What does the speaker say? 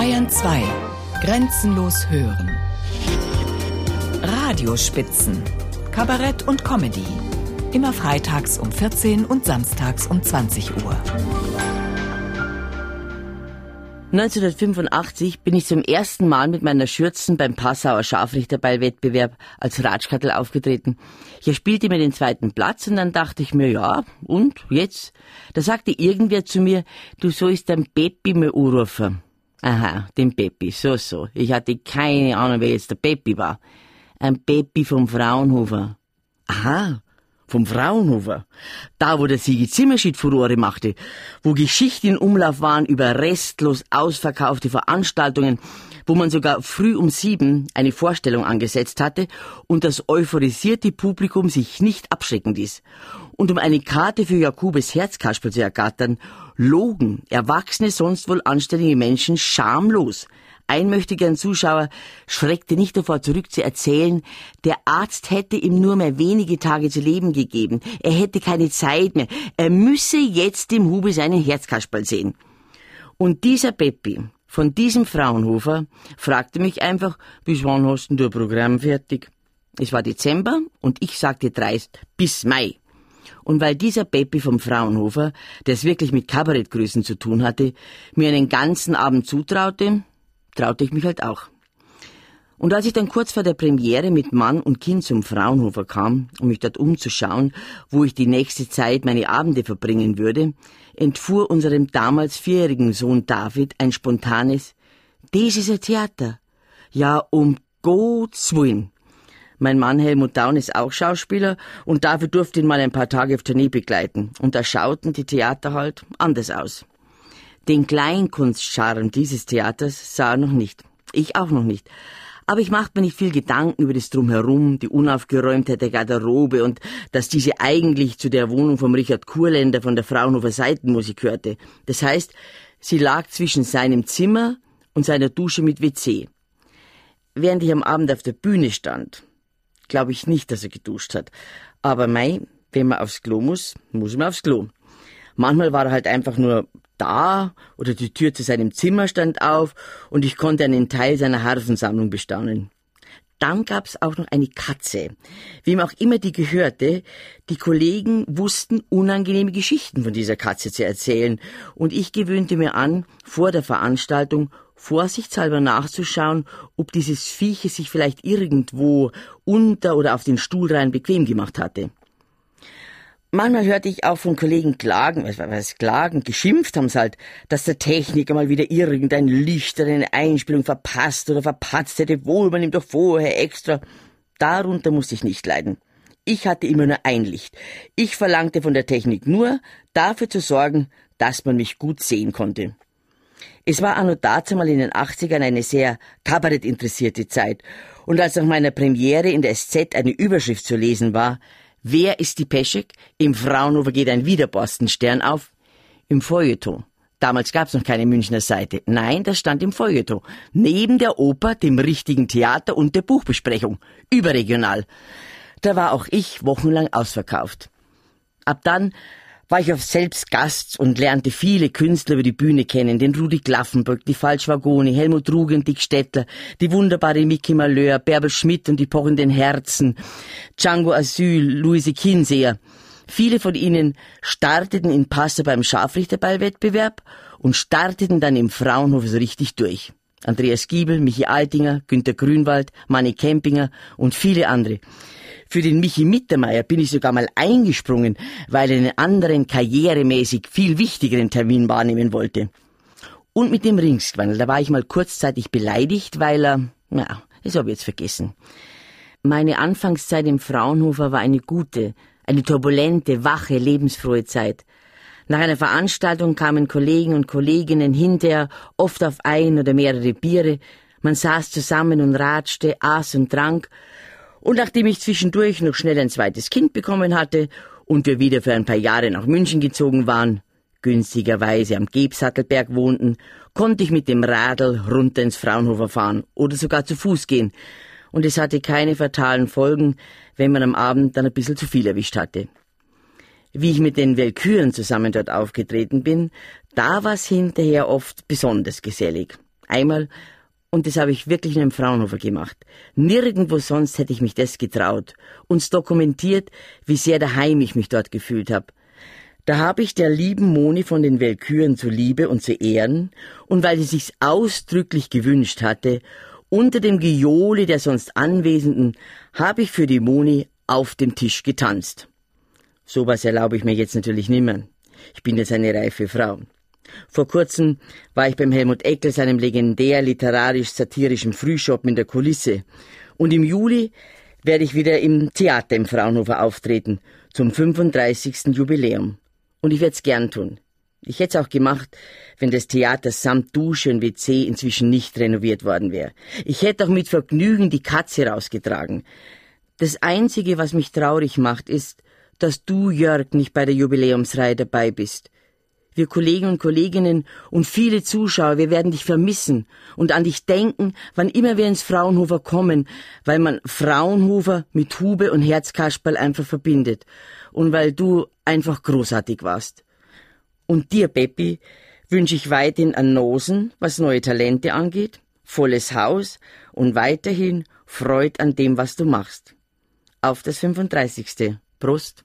Bayern 2. Grenzenlos hören. Radiospitzen. Kabarett und Comedy. Immer freitags um 14 und samstags um 20 Uhr. 1985 bin ich zum ersten Mal mit meiner Schürzen beim Passauer Scharfrichterballwettbewerb als Ratschkattel aufgetreten. Ich spielte mir den zweiten Platz und dann dachte ich mir, ja, und jetzt? Da sagte irgendwer zu mir, du sollst dein Peppi mir anrufen. Aha, den Peppi, so, so. Ich hatte keine Ahnung, wer jetzt der Peppi war. Ein Peppi vom Fraunhofer. Aha, vom Fraunhofer. Da, wo der Sigi Zimmerschied Furore machte, wo Geschichten in Umlauf waren über restlos ausverkaufte Veranstaltungen, wo man sogar früh um sieben eine Vorstellung angesetzt hatte und das euphorisierte Publikum sich nicht abschrecken ließ. Und um eine Karte für Jakobes Herzkasperl zu ergattern, logen erwachsene, sonst wohl anständige Menschen schamlos – ein möchte gern Zuschauer schreckte nicht davor zurück zu erzählen, der Arzt hätte ihm nur mehr wenige Tage zu leben gegeben. Er hätte keine Zeit mehr. Er müsse jetzt dem Hube seinen Herzkasperl sehen. Und dieser Peppi von diesem Fraunhofer fragte mich einfach, bis wann hast denn du ein Programm fertig? Es war Dezember und ich sagte dreist, bis Mai. Und weil dieser Peppi vom Fraunhofer, der es wirklich mit Kabarettgrößen zu tun hatte, mir einen ganzen Abend zutraute, traute ich mich halt auch. Und als ich dann kurz vor der Premiere mit Mann und Kind zum Fraunhofer kam, um mich dort umzuschauen, wo ich die nächste Zeit meine Abende verbringen würde, entfuhr unserem damals vierjährigen Sohn David ein spontanes Das ist ein Theater. Ja, um Gottes Willen. Mein Mann Helmut Daun ist auch Schauspieler und dafür durfte ihn mal ein paar Tage auf Tournee begleiten. Und da schauten die Theater halt anders aus. Den Kleinkunstcharme dieses Theaters sah er noch nicht. Ich auch noch nicht. Aber ich machte mir nicht viel Gedanken über das Drumherum, die Unaufgeräumtheit der Garderobe und dass diese eigentlich zu der Wohnung vom Richard Kurländer von der Fraunhofer Seitenmusik hörte. Das heißt, sie lag zwischen seinem Zimmer und seiner Dusche mit WC. Während ich am Abend auf der Bühne stand, glaube ich nicht, dass er geduscht hat. Aber mei, wenn man aufs Klo muss, muss man aufs Klo. Manchmal war er halt einfach nur da oder die Tür zu seinem Zimmer stand auf und ich konnte einen Teil seiner Harfensammlung bestaunen. Dann gab's auch noch eine Katze. Wem auch immer die gehörte, die Kollegen wussten unangenehme Geschichten von dieser Katze zu erzählen, und ich gewöhnte mir an, vor der Veranstaltung vorsichtshalber nachzuschauen, ob dieses Viech sich vielleicht irgendwo unter oder auf den Stuhlreihen bequem gemacht hatte. Manchmal hörte ich auch von Kollegen klagen, was, was klagen, geschimpft haben sie halt, dass der Techniker mal wieder irgendein Licht oder eine Einspielung verpasst oder verpatzt hätte, wohl, man nimmt doch vorher extra. Darunter musste ich nicht leiden. Ich hatte immer nur ein Licht. Ich verlangte von der Technik nur, dafür zu sorgen, dass man mich gut sehen konnte. Es war anno dazu mal in den 80ern eine sehr kabarettinteressierte Zeit. Und als nach meiner Premiere in der SZ eine Überschrift zu lesen war, Wer ist die Peschek? Im Fraunhofer geht ein Widerborstenstern auf. Im Feuilleton. Damals gab's noch keine Münchner Seite. Nein, das stand im Feuilleton. Neben der Oper, dem richtigen Theater und der Buchbesprechung. Überregional. Da war auch ich wochenlang ausverkauft. Ab dann war ich auf selbst Gast und lernte viele Künstler über die Bühne kennen, den Rudi Klaffenböck, die Falschwagoni, Helmut Rugen, Dick Stettler, die wunderbare Mickey Malheur, Bärbel Schmidt und die pochenden Herzen, Django Asyl, Luise Kinseer. Viele von ihnen starteten in Passau beim Scharfrichterballwettbewerb und starteten dann im Fraunhof so richtig durch. Andreas Giebel, Michi Altinger, Günter Grünwald, Manni Kempinger und viele andere. Für den Michi Mittermeier bin ich sogar mal eingesprungen, weil er einen anderen karrieremäßig viel wichtigeren Termin wahrnehmen wollte. Und mit dem Ringsquandel, da war ich mal kurzzeitig beleidigt, weil er, na, das habe ich jetzt vergessen. Meine Anfangszeit im Fraunhofer war eine gute, eine turbulente, wache, lebensfrohe Zeit. Nach einer Veranstaltung kamen Kollegen und Kolleginnen hinterher, oft auf ein oder mehrere Biere. Man saß zusammen und ratschte, aß und trank, und nachdem ich zwischendurch noch schnell ein zweites Kind bekommen hatte und wir wieder für ein paar Jahre nach München gezogen waren, günstigerweise am Gebsattelberg wohnten, konnte ich mit dem Radl runter ins Fraunhofer fahren oder sogar zu Fuß gehen. Und es hatte keine fatalen Folgen, wenn man am Abend dann ein bisschen zu viel erwischt hatte. Wie ich mit den Welküren zusammen dort aufgetreten bin, da war's hinterher oft besonders gesellig. einmal, und das habe ich wirklich nur im Fraunhofer gemacht. Nirgendwo sonst hätte ich mich das getraut. Uns dokumentiert, wie sehr daheim ich mich dort gefühlt habe. Da habe ich der lieben Moni von den Welküren zu Liebe und zu Ehren und weil sie sich's ausdrücklich gewünscht hatte, unter dem Gejohle der sonst Anwesenden, habe ich für die Moni auf dem Tisch getanzt. Sowas erlaube ich mir jetzt natürlich nimmer. Ich bin jetzt eine reife Frau. Vor kurzem war ich beim Helmut Eckel, seinem legendär literarisch-satirischen Frühschoppen in der Kulisse. Und im Juli werde ich wieder im Theater im Fraunhofer auftreten, zum 35. Jubiläum. Und ich werde es gern tun. Ich hätte es auch gemacht, wenn das Theater samt Dusche und WC inzwischen nicht renoviert worden wäre. Ich hätte auch mit Vergnügen die Katze rausgetragen. Das Einzige, was mich traurig macht, ist, dass du, Jörg, nicht bei der Jubiläumsreihe dabei bist. Wir Kollegen und Kolleginnen und viele Zuschauer, wir werden dich vermissen und an dich denken, wann immer wir ins Fraunhofer kommen, weil man Fraunhofer mit Hube und Herzkasperl einfach verbindet und weil du einfach großartig warst. Und dir, Beppi, wünsche ich weiterhin an Nosen, was neue Talente angeht, volles Haus und weiterhin Freud an dem, was du machst. Auf das 35. Prost.